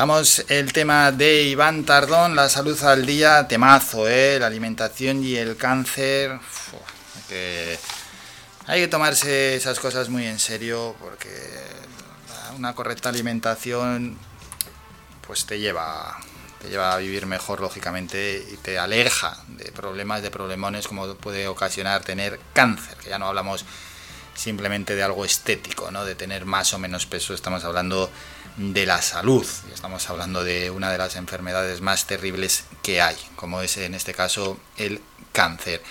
Dejamos el tema de Iván Tardón, la salud al día, temazo, ¿eh? la alimentación y el cáncer. hay que tomarse esas cosas muy en serio porque una correcta alimentación pues te lleva te lleva a vivir mejor lógicamente y te aleja de problemas, de problemones como puede ocasionar tener cáncer, que ya no hablamos simplemente de algo estético, ¿no? de tener más o menos peso, estamos hablando de la salud, estamos hablando de una de las enfermedades más terribles que hay, como es en este caso el cáncer.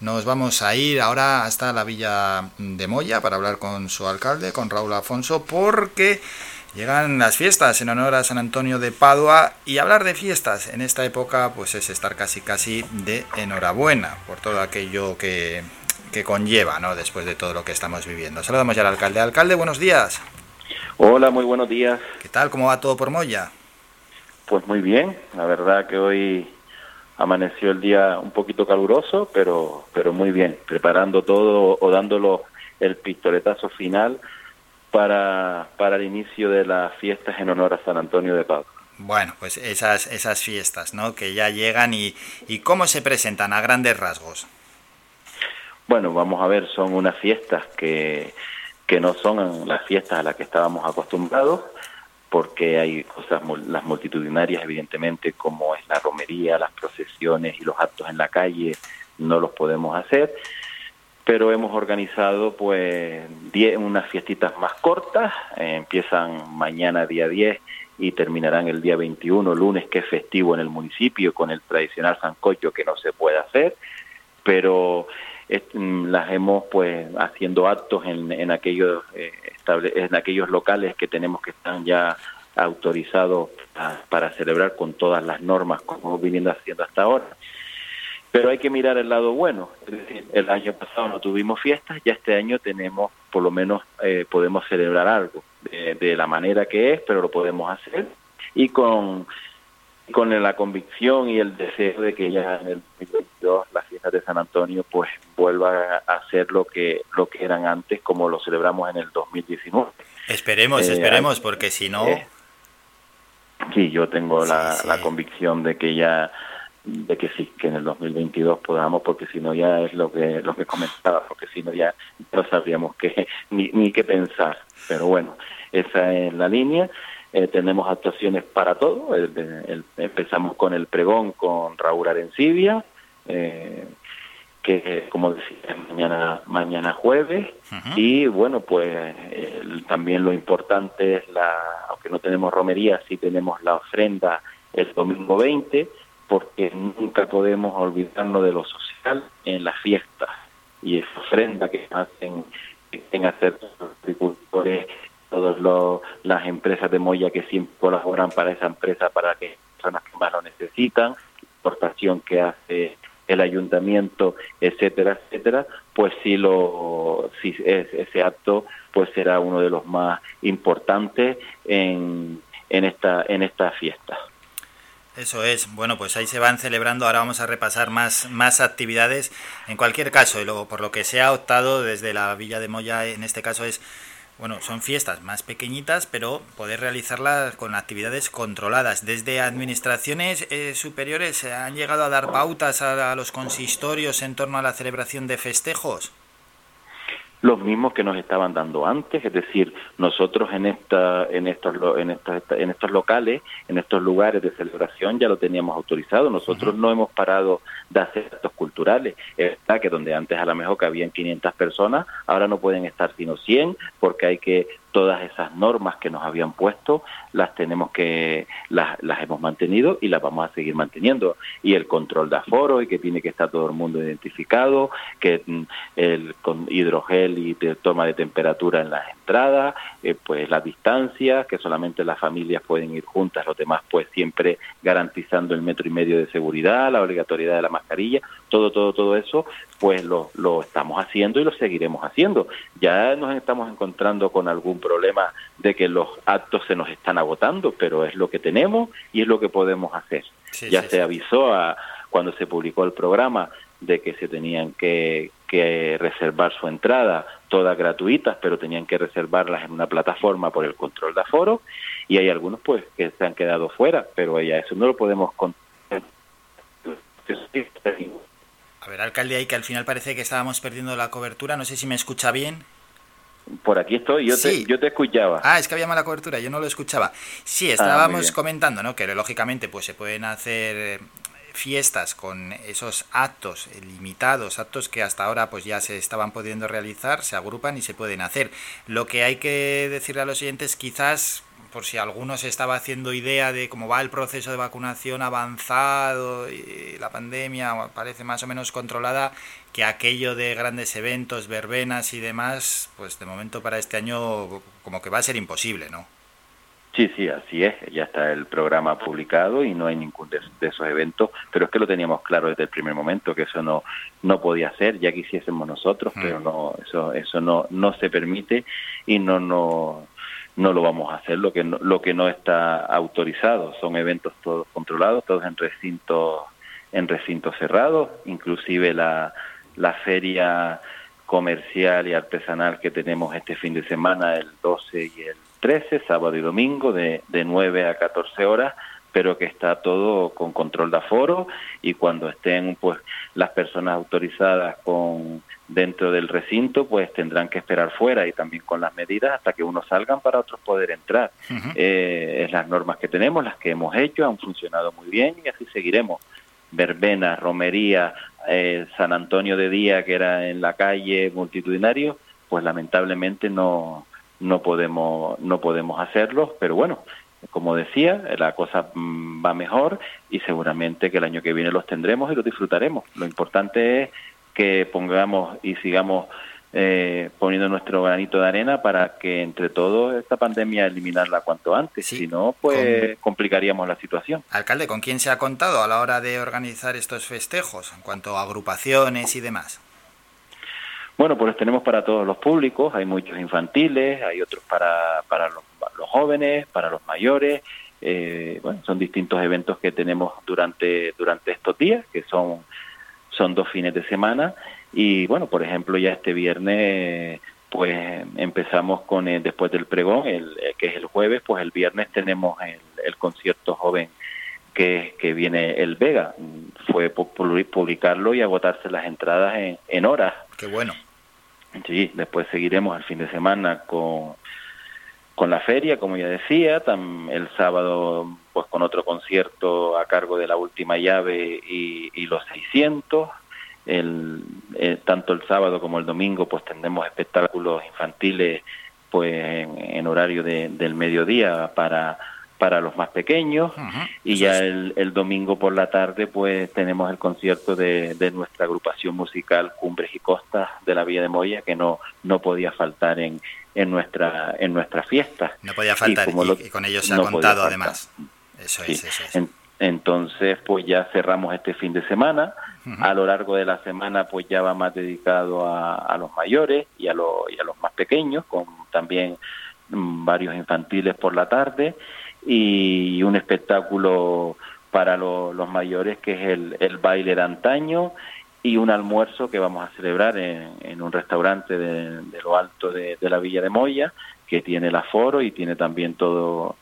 Nos vamos a ir ahora hasta la villa de Moya para hablar con su alcalde, con Raúl Afonso, porque llegan las fiestas en honor a San Antonio de Padua y hablar de fiestas en esta época pues es estar casi casi de enhorabuena por todo aquello que, que conlleva, ¿no? Después de todo lo que estamos viviendo. Saludamos ya al alcalde. Alcalde, buenos días. Hola, muy buenos días. ¿Qué tal? ¿Cómo va todo por Moya? Pues muy bien. La verdad que hoy amaneció el día un poquito caluroso, pero, pero muy bien. Preparando todo o dándolo el pistoletazo final para, para el inicio de las fiestas en honor a San Antonio de Padua. Bueno, pues esas, esas fiestas, ¿no? Que ya llegan y, y cómo se presentan a grandes rasgos. Bueno, vamos a ver, son unas fiestas que, que no son las fiestas a las que estábamos acostumbrados, porque hay cosas, las multitudinarias, evidentemente, como es la romería, las procesiones y los actos en la calle, no los podemos hacer, pero hemos organizado pues diez, unas fiestitas más cortas, eh, empiezan mañana día 10 y terminarán el día 21, lunes, que es festivo en el municipio, con el tradicional sancocho que no se puede hacer, pero las hemos pues haciendo actos en, en aquellos eh, en aquellos locales que tenemos que están ya autorizados para celebrar con todas las normas como viniendo haciendo hasta ahora. Pero hay que mirar el lado bueno. Es decir, el año pasado no tuvimos fiestas, ya este año tenemos, por lo menos eh, podemos celebrar algo de, la manera que es, pero lo podemos hacer y con con la convicción y el deseo de que ya en el 2022 las fiestas de San Antonio pues vuelva a ser lo que lo que eran antes como lo celebramos en el 2019. Esperemos, eh, esperemos, porque si no... Eh, sí, yo tengo la, la convicción de que ya de que sí, que en el 2022 podamos, porque si no ya es lo que lo que comentaba, porque si no ya no sabríamos qué, ni, ni qué pensar. Pero bueno, esa es la línea eh, tenemos actuaciones para todo. empezamos con el pregón con Raúl Arencibia, eh, que como decía, mañana, mañana jueves. Y bueno, pues también lo importante es, la aunque no tenemos romería, sí tenemos la ofrenda el domingo 20, porque nunca podemos olvidarnos de lo social en las fiestas. Y esa ofrenda que hacen, que hacer los agricultores todas las empresas de Moya que siempre colaboran para esa empresa para que personas que más lo necesitan, la importación que hace el ayuntamiento, etcétera, etcétera, pues sí lo si es, ese acto pues será uno de los más importantes en, en esta en esta fiesta. Eso es, bueno, pues ahí se van celebrando, ahora vamos a repasar más, más actividades. En cualquier caso, y luego por lo que se ha optado desde la Villa de Moya, en este caso es bueno, son fiestas más pequeñitas, pero poder realizarlas con actividades controladas. Desde administraciones eh, superiores han llegado a dar pautas a, los consistorios en torno a la celebración de festejos los mismos que nos estaban dando antes, es decir, nosotros en esta, en estos, en estos, en estos locales, en estos lugares de celebración ya lo teníamos autorizado. Nosotros no hemos parado de hacer actos culturales. Es verdad que donde antes a lo mejor cabían 500 personas, ahora no pueden estar sino 100 porque hay que todas esas normas que nos habían puesto las tenemos que las, las hemos mantenido y las vamos a seguir manteniendo. Y el control de aforo y que tiene que estar todo el mundo identificado que mm, el con hidrogel y de toma de temperatura en las entradas eh, pues la distancia que solamente las familias pueden ir juntas los demás pues siempre garantizando el metro y medio de seguridad la obligatoriedad de la mascarilla todo todo todo eso pues lo, lo estamos haciendo y lo seguiremos haciendo. Ya nos estamos encontrando con algún problema de que los actos se nos están agotando, pero es lo que tenemos y es lo que podemos hacer. ya se avisó a, cuando se publicó el programa de que se tenían que, que reservar su entrada, todas gratuitas, pero tenían que reservarlas en una plataforma por el control de aforo, y hay algunos pues que se han quedado fuera, pero ya eso no lo podemos A ver, alcalde, ahí que al final parece que estábamos perdiendo la cobertura, no sé si me escucha bien. Por aquí estoy, yo, te, yo te escuchaba. Ah, es que había mala cobertura, yo no lo escuchaba. Sí, ah, estábamos comentando, ¿no? Que lógicamente pues se pueden hacer fiestas con esos actos limitados, actos que hasta ahora pues ya se estaban pudiendo realizar, se agrupan y se pueden hacer. Lo que hay que decirle a los siguientes quizás por si alguno se estaba haciendo idea de cómo va el proceso de vacunación avanzado y la pandemia parece más o menos controlada, que aquello de grandes eventos, verbenas y demás, pues de momento para este año como que va a ser imposible, ¿no? Sí, sí, así es. Ya está el programa publicado y no hay ningún de, esos eventos, pero es que lo teníamos claro desde el primer momento que eso no no podía ser, ya quisiésemos nosotros, mm. pero no eso eso no no se permite y no no no lo vamos a hacer. Lo que no, lo que no está autorizado son eventos todos controlados, todos en recintos en recintos cerrados, inclusive la la feria comercial y artesanal que tenemos este fin de semana, el 12 y el 13, sábado y domingo, de, de 9 a 14 horas, pero que está todo con control de aforo y cuando estén pues las personas autorizadas con dentro del recinto pues tendrán que esperar fuera y también con las medidas hasta que unos salgan para otros poder entrar. Eh, es las normas que tenemos las que hemos hecho han funcionado muy bien y así seguiremos. Verbena romería eh, San Antonio de día que era en la calle multitudinario pues lamentablemente no no podemos, no podemos hacerlo, pero bueno, como decía, la cosa mm, va mejor y seguramente que el año que viene los tendremos y los disfrutaremos. Lo importante es que pongamos y sigamos eh, poniendo nuestro granito de arena para que entre todos esta pandemia eliminarla cuanto antes. Si no, pues complicaríamos la situación. Alcalde, ¿con quién se ha contado a la hora de organizar estos festejos en cuanto a agrupaciones y demás? Bueno, pues tenemos para todos los públicos, hay muchos infantiles, hay otros para, para los, jóvenes, para los mayores, eh, bueno, son distintos eventos que tenemos durante, durante estos días, que son, son dos fines de semana, y bueno, por ejemplo, ya este viernes pues empezamos con después del pregón, el, que es el jueves, pues el viernes tenemos el, el concierto joven que, que viene el Vega. Fue publicarlo y agotarse las entradas en, en horas. Qué bueno. Sí, después seguiremos el fin de semana con, con la feria, como ya decía, el sábado pues con otro concierto a cargo de la última llave y, los 600. El, eh, tanto el sábado como el domingo pues tendremos espectáculos infantiles pues en, horario del mediodía para para los más pequeños. Y ya el, el, domingo por la tarde pues tenemos el concierto de, de, nuestra agrupación musical Cumbres y Costas de la Villa de Moya que no no podía faltar en, en nuestra en nuestra fiesta. No podía faltar y, con ellos se ha contado además. Eso es, eso es. entonces pues ya cerramos este fin de semana. A lo largo de la semana pues ya va más dedicado a, a los mayores y a, los y a los más pequeños con también mm, varios infantiles por la tarde y un espectáculo para los mayores que es el, el, baile de antaño y un almuerzo que vamos a celebrar en, un restaurante de, lo alto de, la Villa de Moya que tiene el aforo y tiene también todo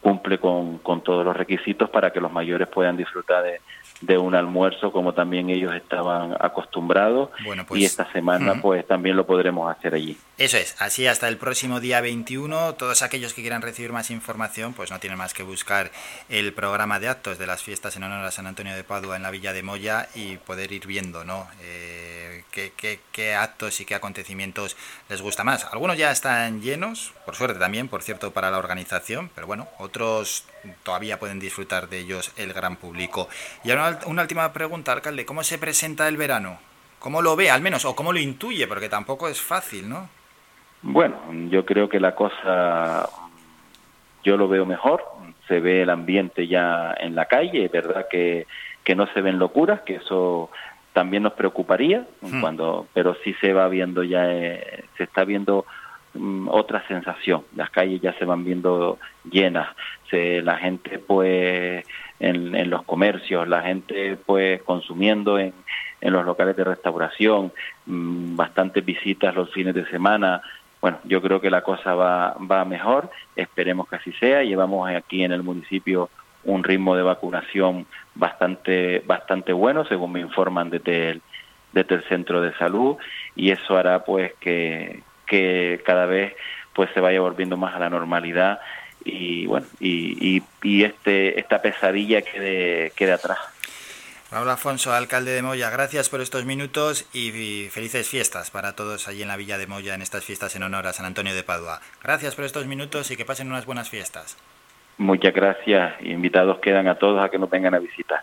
cumple con todos los requisitos para que los mayores puedan disfrutar de, de un almuerzo como también ellos estaban acostumbrados y pues, esta semana pues también lo podremos hacer allí. Eso es, así hasta el próximo día 21, todos aquellos que quieran recibir más información pues no tienen más que buscar el programa de actos de las fiestas en honor a San Antonio de Padua en la Villa de Moya y poder ir viendo ¿no? Eh, qué, qué, qué actos y qué acontecimientos les gusta más. Algunos ya están llenos, por suerte también, por cierto, para la organización, pero bueno, otros todavía pueden disfrutar de ellos el gran público. Y ahora una última pregunta, alcalde, ¿cómo se presenta el verano? ¿Cómo lo ve, al menos, o cómo lo intuye? Porque tampoco es fácil, ¿no? Bueno, yo creo que la cosa, yo lo veo mejor, se ve el ambiente ya en la calle, es verdad que, que no se ven locuras, que eso también nos preocuparía, hmm. cuando, pero sí se va viendo ya, eh, se está viendo mm, otra sensación, las calles ya se van viendo llenas, se, la gente pues en, los comercios, la gente pues consumiendo en, en los locales de restauración, mm, bastantes visitas los fines de semana. Bueno, yo creo que la cosa va, va mejor, esperemos que así sea. Llevamos aquí en el municipio un ritmo de vacunación bastante, bastante bueno, según me informan desde el, desde el centro de salud, y eso hará pues que, que cada vez pues se vaya volviendo más a la normalidad y bueno y, y, este esta pesadilla quede, quede atrás. Raúl Afonso, alcalde de Moya, gracias por estos minutos y felices fiestas para todos allí en la Villa de Moya en estas fiestas en honor a San Antonio de Padua. Gracias por estos minutos y que pasen unas buenas fiestas. Muchas gracias. Invitados quedan a todos a que nos vengan a visitar.